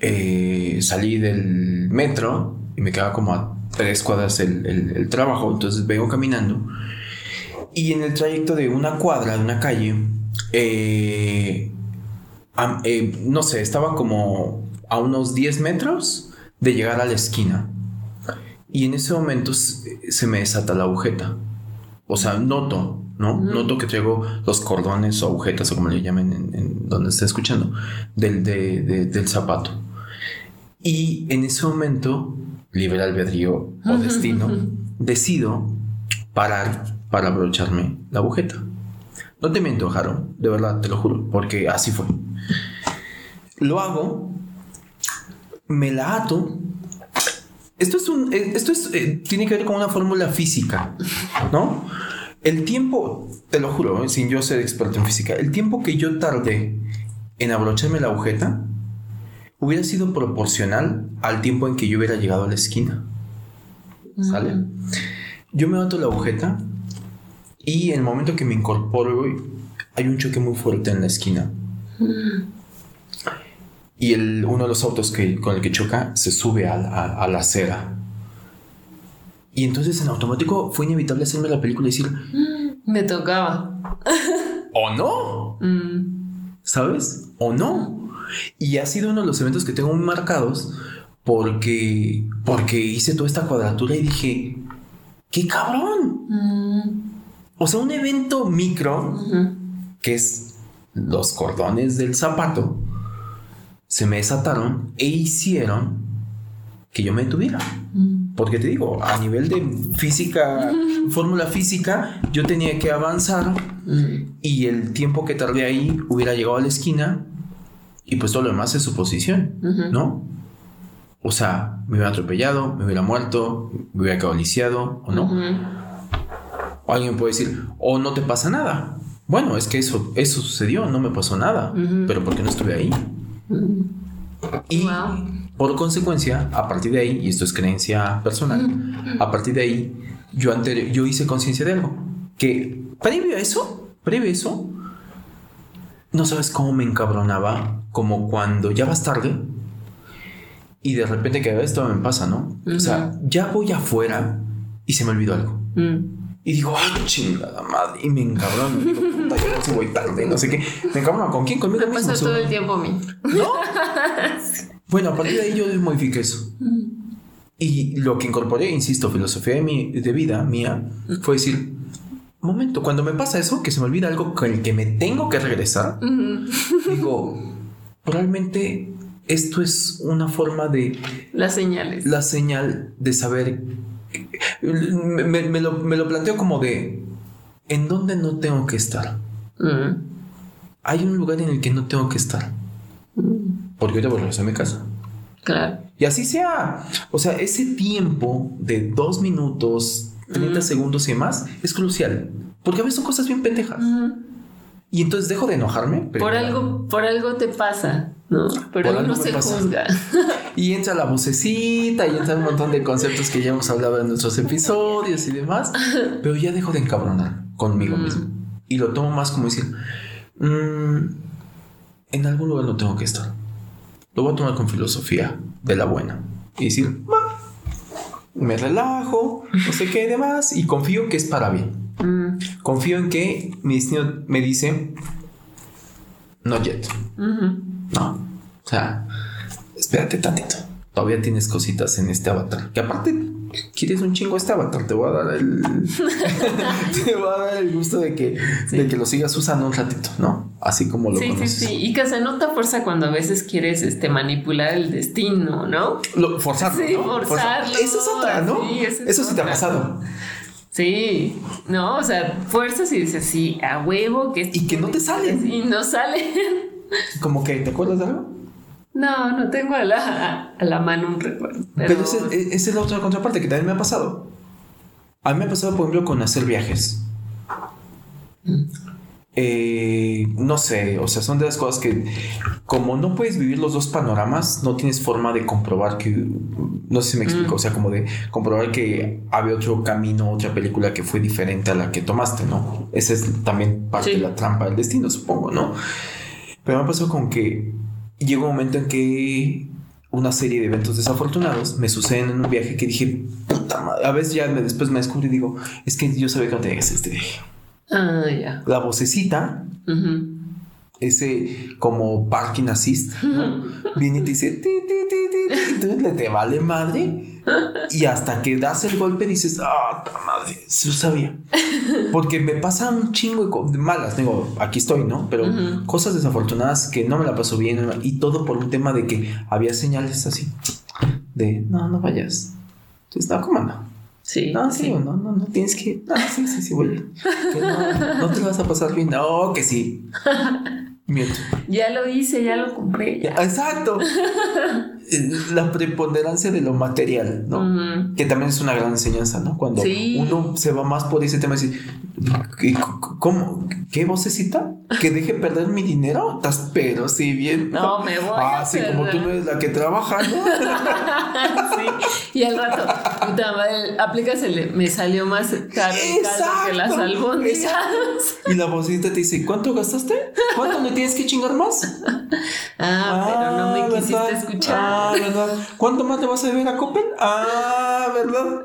Eh, salí del metro y me quedaba como a tres cuadras el, el- el trabajo, entonces vengo caminando. Y en el trayecto de una cuadra, de una calle, eh, eh, no sé, estaba como a unos 10 metros de llegar a la esquina. Y en ese momento se, me desata la agujeta. O sea, noto, ¿no? Noto que traigo los cordones o agujetas o como le llamen en, en donde esté escuchando, del, de- de- del zapato. Y en ese momento, libre albedrío o destino, decido parar para abrocharme la agujeta. No te miento, Jaro, de verdad, te lo juro, porque así fue. Lo hago, me la ato. Esto es un, eh, esto es, eh, tiene que ver con una fórmula física, ¿no? El tiempo, te lo juro, sin yo ser experto en física, el tiempo que yo tardé en abrocharme la agujeta hubiera sido proporcional al tiempo en que yo hubiera llegado a la esquina. ¿Sale? Yo me ato la agujeta y en el momento que me incorporo, hay un choque muy fuerte en la esquina. Y el, uno de los autos que, con el que choca se sube a, a- a la acera. Y entonces en automático fue inevitable hacerme la película y decir, Me tocaba. ¿o no? Mm. ¿Sabes? ¿O no? Y ha sido uno de los eventos que tengo muy marcados porque, porque hice toda esta cuadratura y dije, ¡qué cabrón! Mm. O sea, un evento micro, que es los cordones del zapato, se me desataron e hicieron que yo me detuviera. Mm. Porque te digo, a nivel de física, fórmula física, yo tenía que avanzar Mm. y el tiempo que tardé ahí hubiera llegado a la esquina y pues todo lo demás es suposición, Ujú. ¿no? O sea, me hubiera atropellado, me hubiera muerto, me hubiera quedado lisiado o no. O alguien puede decir, o no te pasa nada. Bueno, es que eso, eso sucedió, no me pasó nada, Ujú. pero porque no estuve ahí. Y Wow. por consecuencia, a partir de ahí, y esto es creencia personal, a partir de ahí, yo, yo hice conciencia de algo. Que previo a eso, previo a eso, no sabes cómo me encabronaba, como cuando ya vas tarde y de repente que esto me pasa, ¿no? O sea, ya voy afuera y se me olvidó algo. Mm. Y digo, ay, chingada madre. Y me encabrono. Digo, puta, yo no voy tarde, no sé qué. Me encabrono. ¿Con quién? Conmigo Me mismo. pasa todo el tiempo a mí. ¿No? Bueno, a partir de ahí yo modifiqué eso. Y lo que incorporé, insisto, filosofía de, mi, de vida mía, fue decir, momento, cuando me pasa eso, que se me olvida algo con el que me tengo que regresar, Mm. digo, probablemente esto es una forma de Las señales. la señal de saber. Me, me- me lo, me lo planteo como de en dónde no tengo que estar. Mm. Hay un lugar en el que no tengo que estar. Porque ahorita voy a mi casa. Claro. Y así sea. O sea, ese tiempo de dos minutos, 30 segundos y más es crucial. Porque a veces son cosas bien pendejas. Y entonces dejo de enojarme. pero- Por algo, por algo te pasa, ¿no? Pero Por se pasa. juzga. Y entra la vocecita y entra un montón de conceptos que ya hemos hablado en nuestros episodios y demás. Pero ya dejo de encabronar conmigo Mm. mismo. Y lo tomo más como decir, "Mm, en algún lugar no tengo que estar. Lo voy a tomar con filosofía de la buena. Y decir, "Va, me relajo, no sé qué y demás. Y confío que es para bien. Mm. Confío en que mi destino me dice, no yet. No. O sea, espérate tantito. Todavía tienes cositas en este avatar. Que aparte, quieres un chingo este avatar. Te voy a dar el. te voy a dar el gusto de que, de que lo sigas usando un ratito, ¿no? Así como lo Sí, sí, conoces. sí. Y que se nota fuerza cuando a veces quieres este, manipular el destino, ¿no? Lo- forzarlo. Sí, ¿no? forzarlo. Forzar- Esa es otra, ¿no? Sí, es Eso sí te ha pasado. Sí, no, o sea, fuerzas y dices, sí, a huevo, que Y que no te salen. Y no salen. Como que, ¿te acuerdas de algo? No, no tengo a la, a la mano un recuerdo. Pero, Pero, ese- e- es la otra contraparte que también me ha pasado. A mí me ha pasado, por ejemplo, con hacer viajes. Eh, no sé, o sea, son de las cosas que como no puedes vivir los dos panoramas, no tienes forma de comprobar que, no sé si me explico, Mm. o sea, como de comprobar que había otro camino, otra película que fue diferente a la que tomaste, ¿no? Esa es también parte Sí. de la trampa del destino, supongo, ¿no? Pero me pasó con que llegó un momento en que una serie de eventos desafortunados me suceden en un viaje que dije, puta madre, a veces ya me- después me descubrí y digo, es que yo sabía que no tenía que hacer este viaje. Ah, ya. La vocecita ese como parking assist, ¿no? Viene y te dice, ti, ti, ti, te vale madre. Y hasta que das el golpe dices, ah, ta madre, lo sabía. Porque me pasa un chingo de, malas, digo, aquí estoy, ¿no? Pero cosas desafortunadas que no me la paso bien y todo por un tema de que había señales así de, no, no vayas. Entonces, no, ¿cómo no? Sí. No, sí, no, no, no tienes que. No, sí, sí, sí, voy. Que no, no te vas a pasar bien. No, que sí. Miento. Ya lo hice, ya lo compré. ya. Exacto. La preponderancia de lo material, ¿no? Que también es una gran enseñanza, ¿no? Cuando Sí. uno se va más por ese tema, decir, ¿qué- ¿cómo? ¿Qué vocecita? ¿Que deje perder mi dinero? Pero sí bien. No, me voy Ah, a sí, como tú no eres la que trabaja, ¿no? sí. Y al rato, puta madre, aplicas el me salió más caro que las albóndigas. Y la vocecita te dice, ¿cuánto gastaste? ¿Cuánto me tienes que chingar más? Ah, pero no me quisiste ¿verdad? escuchar. Ah, ¿verdad? ¿Cuánto más le vas a deber a Coppel? Ah, ¿verdad?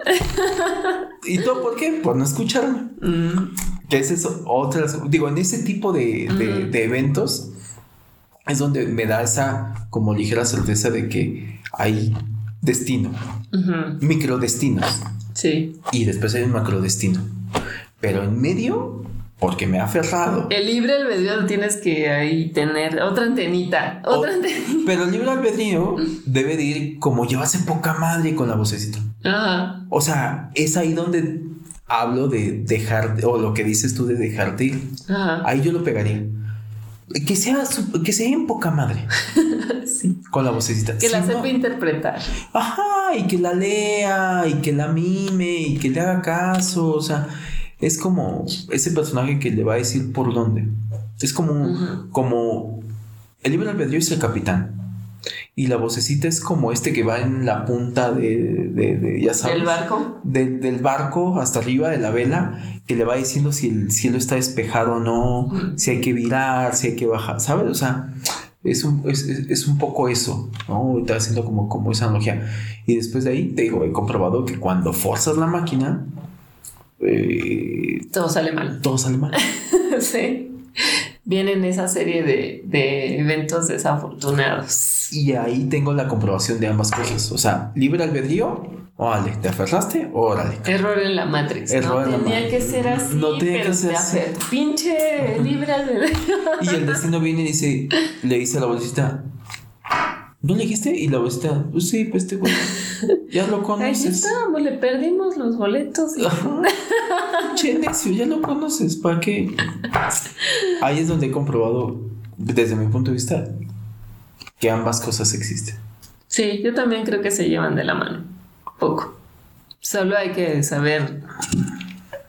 ¿Y todo por qué? Por no escucharme. Mm, Que es otras, digo, en ese tipo de, de- Ujú. de eventos es donde me da esa como ligera certeza de que hay destino, ujú. microdestinos Sí. y después hay un macrodestino. Pero en medio, porque me ha aferrado. El libre albedrío lo tienes que ahí tener otra antenita, otra O- antenita. Pero el libre albedrío debe de ir como llevase poca madre con la vocecita. Ajá. O sea, es ahí donde hablo de dejar, o lo que dices tú de dejarte ir. Ajá. Ahí yo lo pegaría. Que sea, que sea en poca madre Sí. con la vocecita. Que la Si no- sepa interpretar. Ajá, y que la lea, y que la mime, y que le haga caso. O sea, es como ese personaje que le va a decir por dónde. Es como, Ujú. como el libre albedrío es el capitán. Y la vocecita es como este que va en la punta de, de- de- ya sabes. ¿El barco? de- del barco hasta arriba de la vela que le va diciendo si el cielo está despejado o no, si hay que virar, si hay que bajar, ¿sabes? O sea, es un, es, es- un poco eso, ¿no? Ahorita haciendo como, como esa analogía. Y después de ahí, te digo, he comprobado que cuando forzas la máquina, eh, Todo sale mal. todo sale mal. sí. Vienen esa serie de, de eventos desafortunados. Y ahí tengo la comprobación de ambas cosas. O sea, libre albedrío, órale, ¿te aferraste? Órale. Error en la Matrix. Error en no la tenía que ser así. No tenía pero que ser te así. afer- Pinche libre albedrío. Y el destino viene y dice, le dice a la bolsita, ¿no le dijiste? Y la bolsita, pues sí, pues este güey, ya lo Ahí conoces. estábamos, le perdimos los boletos. y-. Che, necio, ya lo conoces, ¿para qué? Ahí es donde he comprobado, desde mi punto de vista, que ambas cosas existen. Sí, yo también creo que se llevan de la mano. Poco. Solo hay que saber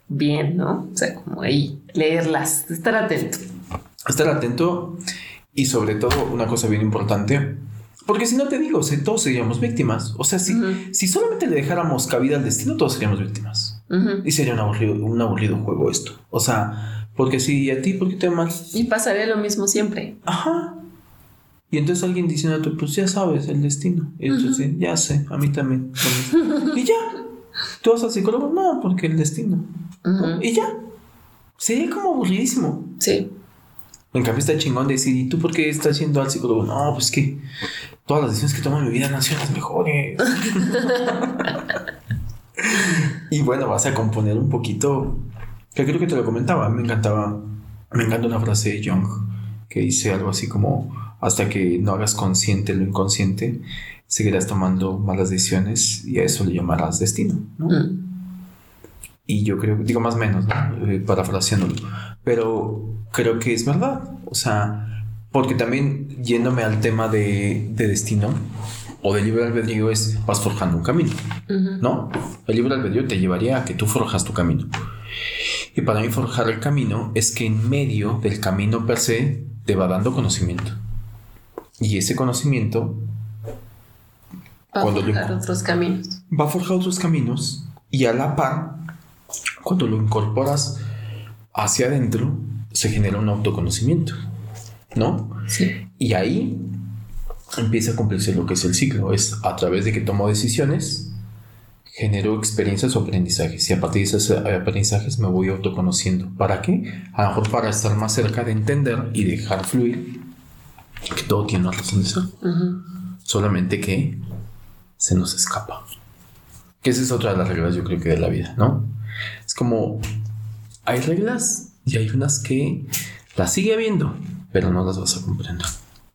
bien, ¿no? O sea, como ahí, leerlas, estar atento. Estar atento y sobre todo una cosa bien importante, porque si no te digo, si todos seríamos víctimas. O sea, si, si solamente le dejáramos cabida al destino, todos seríamos víctimas. Y sería un aburrido, un aburrido juego esto. O sea, porque si a ti, ¿por qué te amas? Y pasaría lo mismo siempre. Ajá. Y entonces alguien diciendo, pues ya sabes, el destino. Y entonces, sí, ya sé, a mí también. y ya. ¿Tú vas al psicólogo? No, porque el destino. Y ya. Sería como aburridísimo. Sí. En cambio está chingón decir, ¿y tú por qué estás yendo al psicólogo? No, pues que todas las decisiones que tomo en mi vida han sido las mejores. y bueno, vas a componer un poquito, que creo que te lo comentaba, me encantaba, me encanta una frase de Jung que dice algo así como, hasta que no hagas consciente lo inconsciente, seguirás tomando malas decisiones y a eso le llamarás destino, ¿no? Mm. Y yo creo, digo más o menos, ¿no? Eh, parafraseándolo, pero creo que es verdad. O sea, porque también yéndome al tema de, de destino o de libre albedrío es vas forjando un camino, Ujú. ¿no? El libre albedrío te llevaría a que tú forjas tu camino. Y para mí forjar el camino es que en medio del camino per se te va dando conocimiento. Y ese conocimiento va a forjar otros caminos. Va a forjar otros caminos y a la par, cuando lo incorporas hacia adentro, se genera un autoconocimiento, ¿no? Sí. Y ahí empieza a cumplirse lo que es el ciclo. Es a través de que tomo decisiones, genero experiencias o aprendizajes. Y a partir de esos aprendizajes me voy autoconociendo. ¿Para qué? A lo mejor para estar más cerca de entender y dejar fluir que todo tiene una razón de ser. Solamente que se nos escapa. Que esa es otra de las reglas, yo creo que de la vida, ¿no? Es como hay reglas y hay unas que las sigue habiendo, pero no las vas a comprender.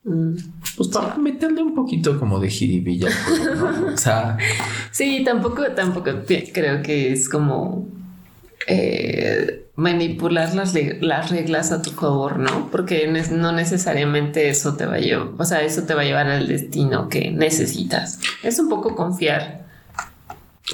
Mm. Pues para meterle un poquito como de jiribilla ¿no? O sea. Sí, tampoco, tampoco creo que es como eh, manipular las, las, reglas a tu favor, ¿no? Porque no necesariamente eso te va a llevar, o sea, eso te va a llevar al destino que necesitas. Es un poco confiar.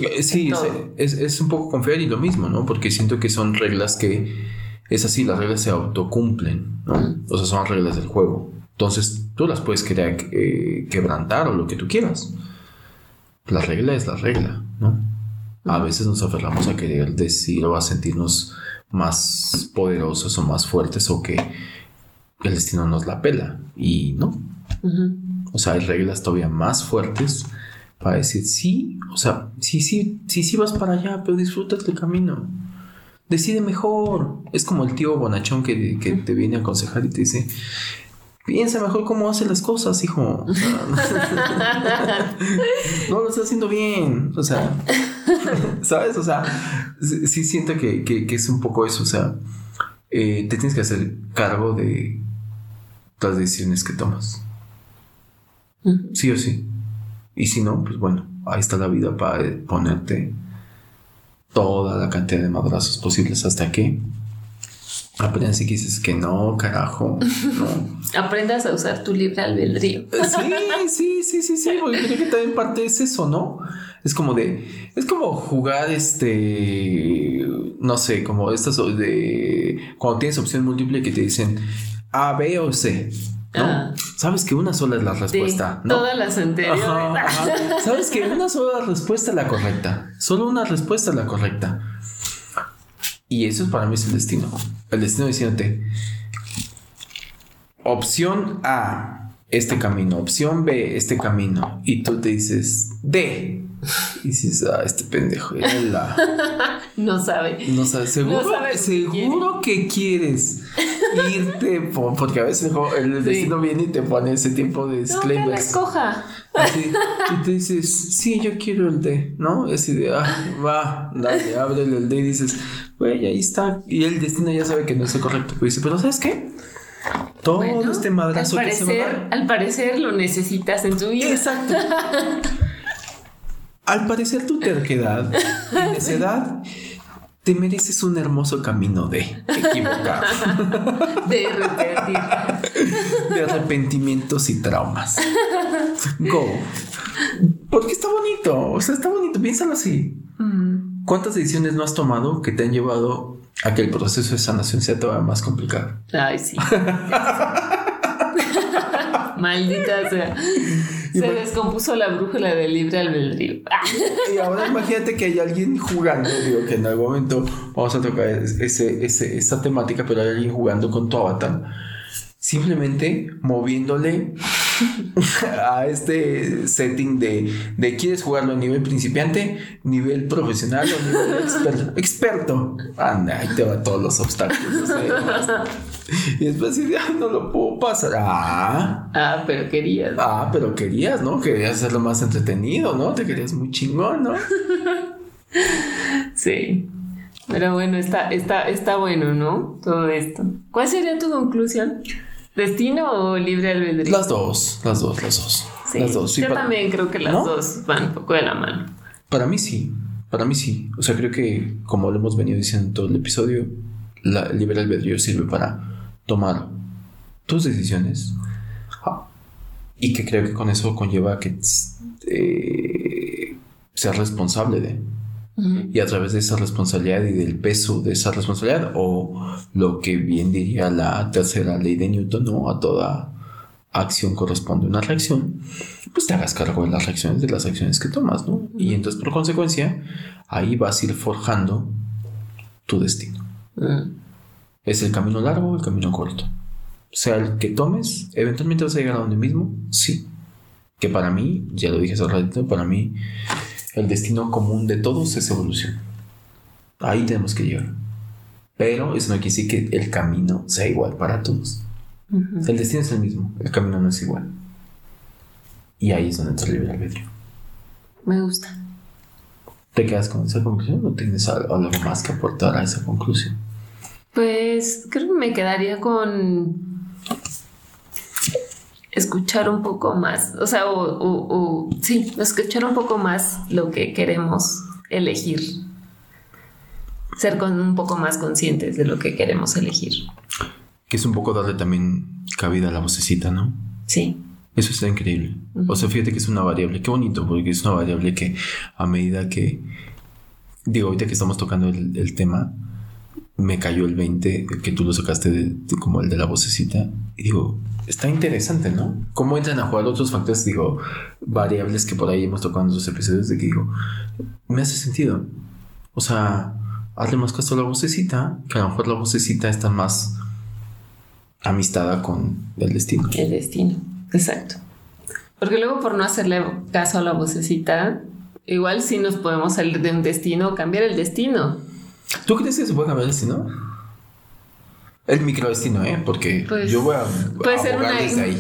Eh, sí, es, es, un poco confiar y lo mismo, ¿no? Porque siento que son reglas que es así, las reglas se autocumplen, ¿no? O sea, son reglas del juego. Entonces tú las puedes querer eh, quebrantar o lo que tú quieras. La regla es la regla, ¿no? A veces nos aferramos a querer decir o a sentirnos más poderosos o más fuertes o que el destino nos la pela. Y no. O sea, hay reglas todavía más fuertes para decir sí, o sea, sí, sí, sí, sí vas para allá, pero disfruta el camino. Decide mejor. Es como el tío bonachón que, que te viene a aconsejar y te dice, piensa mejor cómo hace las cosas, hijo. no lo está haciendo bien. O sea, ¿sabes? O sea, sí, siento que, es un poco eso. O sea, eh, te tienes que hacer cargo de las decisiones que tomas. Sí o sí. Y si no, pues bueno, ahí está la vida para ponerte toda la cantidad de madrazos posibles hasta que Aprendas y dices que no, carajo, no. Aprendas a usar tu libre albedrío. Sí, sí, sí, sí, sí, porque creo que también parte es eso, ¿no? Es como de, es como jugar este, no sé, como estas de, cuando tienes opción múltiple que te dicen A, B o C. ¿no? Ah. Sabes que una sola es la respuesta, ¿no? Todas las anteriores. Sabes que una sola respuesta es la correcta. Solo una respuesta es la correcta. Y eso para mí es el destino. El destino diciéndote, opción A, este camino, opción B, este camino. Y tú te dices, D. Y dices, ah, este pendejo, No sabe. No sabe. Seguro, seguro que quieres irte, porque a veces el destino viene y te pone ese tiempo de disclaimer. No, escoja. y te dices, sí, yo quiero el D, ¿no? Esa idea, ah, va, dale, ábrele el D y dices, güey, ahí está. Y el destino ya sabe que no es el correcto. Pero dice, pero ¿sabes qué? Todo este madrazo al parecer, que se va Al parecer lo necesitas en tu vida. Exacto. al parecer tu terquedad y necedad te mereces un hermoso camino de equivocar. de. De arrepentimientos y traumas. Go. Porque está bonito. O sea, está bonito. Piénsalo así. Mm. ¿Cuántas decisiones no has tomado que te han llevado a que el proceso de sanación sea todavía más complicado? Ay, sí. Maldita sea. Se descompuso la brújula del libre albedrío. y ahora imagínate que hay alguien jugando, digo que en algún momento vamos a tocar ese, esa temática, pero hay alguien jugando con tu avatar, simplemente moviéndole a este setting de, de quieres jugarlo a nivel principiante, nivel profesional o nivel experto. experto. Anda, ahí te va todos los obstáculos. Y después dices, no lo puedo pasar. Ah. Ah, pero querías. Ah, pero querías, ¿no? Querías hacerlo más entretenido, ¿no? Te querías muy chingón, ¿no? sí. Pero bueno, está, está, está bueno, ¿no? Todo esto. ¿Cuál sería tu conclusión? ¿Destino o libre albedrío? Las dos, las dos, las dos. Sí, las dos. yo también creo que las dos van un poco de la mano. Para mí sí, para mí sí. O sea, creo que como lo hemos venido diciendo en todo el episodio, la libre albedrío sirve para tomar tus decisiones ah, y que creo que con eso conlleva que eh, seas responsable de Y a través de esa responsabilidad y del peso de esa responsabilidad, o lo que bien diría la tercera ley de Newton, ¿no? A toda acción corresponde una reacción, pues te hagas cargo de las reacciones de las acciones que tomas, ¿no? Y entonces, por consecuencia, ahí vas a ir forjando tu destino. ¿Es el camino largo o el camino corto? Sea el que tomes, eventualmente vas a llegar a donde mismo, sí. Que para mí, ya lo dije hace ratito, para mí el destino común de todos es evolución. Ahí tenemos que llegar. Pero eso no quiere decir que el camino sea igual para todos. El destino es el mismo, el camino no es igual. Y ahí es donde entra el libre albedrío. Me gusta. ¿Te quedas con esa conclusión o tienes algo más que aportar a esa conclusión? Pues creo que me quedaría con escuchar un poco más, o sea, o, sí, escuchar un poco más lo que queremos elegir, ser con un poco más conscientes de lo que queremos elegir. Que es un poco darle también cabida a la vocecita, ¿no? Sí. Eso está increíble. O sea, fíjate que es una variable, qué bonito, porque es una variable que a medida que, digo, ahorita que estamos tocando el, tema, me cayó el 20, que tú lo sacaste de, como el de la vocecita, y digo, está interesante, ¿no? ¿Cómo entran a jugar otros factores, digo, variables que por ahí hemos tocado en otros episodios de que digo, me hace sentido. O sea, hazle más caso a la vocecita, que a lo mejor la vocecita está más amistada con el destino. El destino. Exacto. Porque luego por no hacerle caso a la vocecita, igual sí nos podemos salir de un destino o cambiar el destino. ¿Tú crees que se puede cambiar el destino? El microdestino, ¿eh? Porque pues, yo voy a. Puede ser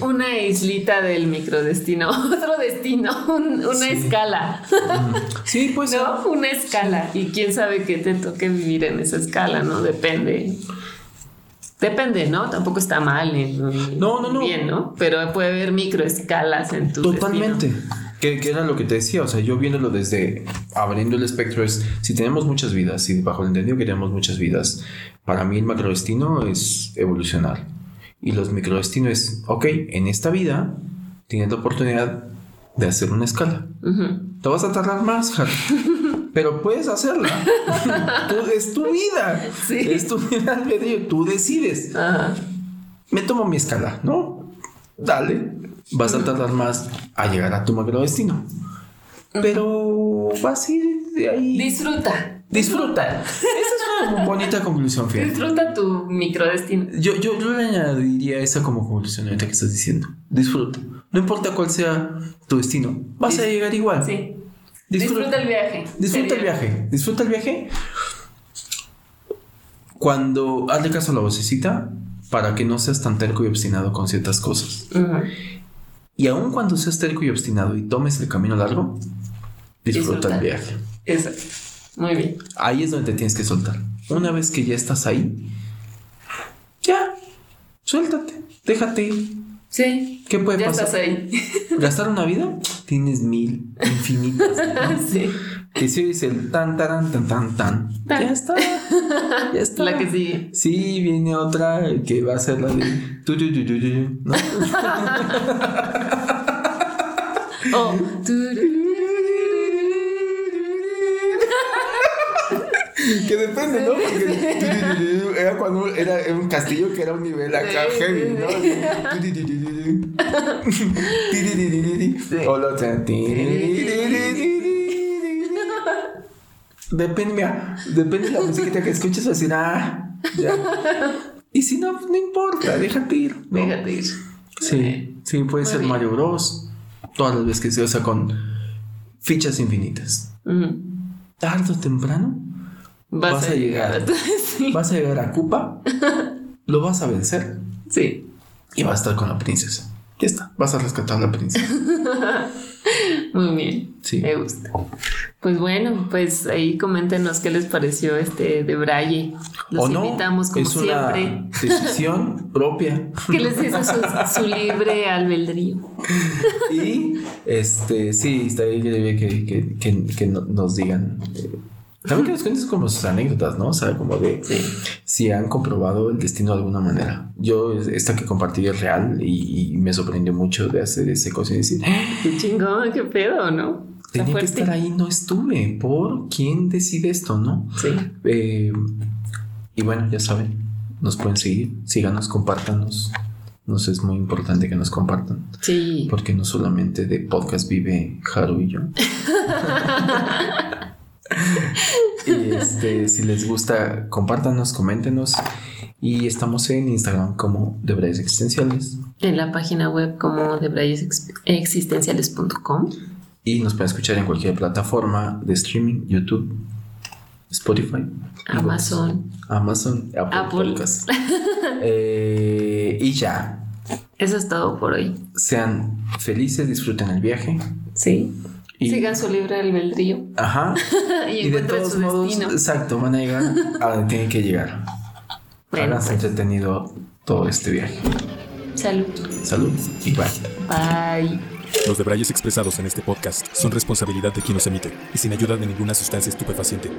una, islita del microdestino, otro destino, una escala. Mm. Sí, pues. ¿No? Una escala. Y quién sabe qué te toque vivir en esa escala, ¿no? Depende. Depende, ¿no? Tampoco está mal. no, no, no. Bien, ¿no? Pero puede haber microescalas en tu. Totalmente. Que, era lo que te decía, o sea, yo viéndolo desde abriendo el espectro es, si tenemos muchas vidas, si bajo el entendido que tenemos muchas vidas, para mí el macrodestino es evolucionar. Y los microdestinos es, ok, en esta vida tienes la oportunidad de hacer una escala. Te vas a tardar más, Harry. pero puedes hacerla. es tu vida. Es tu vida, tú decides. Me tomo mi escala, ¿no? Dale. Vas a tardar más a llegar a tu macro destino. Pero vas a ir de ahí. Disfruta. Disfruta. Esa bonita conclusión, fíjate. Disfruta tu microdestino. Yo, yo, yo le añadiría esa como conclusión ahorita que estás diciendo. Disfruta. No importa cuál sea tu destino, vas a llegar igual. Sí. Disfruta, el viaje. Disfruta el viaje. Disfruta el viaje. Cuando hazle caso a la vocecita para que no seas tan terco y obstinado con ciertas cosas. Y aun cuando seas terco y obstinado y tomes el camino largo, disfruta, el viaje. Exacto. Muy bien. Ahí es donde te tienes que soltar. Una vez que ya estás ahí, ya, suéltate, déjate. Sí. ¿Qué puede ya pasar? Estás ahí. ¿Gastar una vida? Tienes mil, infinitas. sí. Que si dice el tan, tan, tan, tan, tan. Ya está. Ya está. La que sigue. Sí, viene otra que va a ser la de. Tu, tu, tu, ¿no? oh. Que depende, ¿no? Porque era cuando era un castillo que era un nivel acá heavy, ¿no? O lo Depende, mira, depende de la música que escuches así, ah, ya. Y si no, no importa, déjate ir. Déjate ir. Sí, sí, puede ser Mario Bros. Todas las veces que se usa con fichas infinitas. Tardo o temprano vas, a llegar. Vas a llegar a Cupa, lo vas a vencer. Sí. Y vas a estar con la princesa. Ya está, vas a rescatar a la princesa. Muy bien. Sí. Me gusta. Pues bueno, pues ahí coméntenos qué les pareció este de Braille. Los invitamos como es una siempre. Decisión propia. Que les hizo su, libre albedrío. y este sí, está ahí que, que, que, que nos digan. Eh, también que nos cuentes como sus anécdotas, ¿no? O sea, como de si han comprobado el destino de alguna manera. Yo, esta que compartí es real y, me sorprendió mucho de hacer ese cosa y decir, qué chingón, qué pedo, ¿no? tenía que estar ahí, no estuve. ¿Por quién decide esto, no? Sí. Eh, y bueno, ya saben, nos pueden seguir, síganos, compártanos. Nos es muy importante que nos compartan. Sí. Porque no solamente de podcast vive Haru y yo. y este, si les gusta, compártanos, coméntenos. Y estamos en Instagram como Debrayes Existenciales. En la página web como debrayesexistenciales.com. Y nos pueden escuchar en cualquier plataforma de streaming, YouTube, Spotify, Amazon, Amazon, Apple, Apple. Podcast. Eh, y ya. Eso es todo por hoy. Sean felices, disfruten el viaje. Sí. Y- Sigan su libre albedrío Ajá. y, Y de encuentren todos su modos, destino. exacto, van a llegar a donde tienen que llegar. Bueno, pues, entretenido todo este viaje. salud. Salud y bye. Bye. Los debrayes expresados en este podcast son responsabilidad de quien los emite y sin ayuda de ninguna sustancia estupefaciente.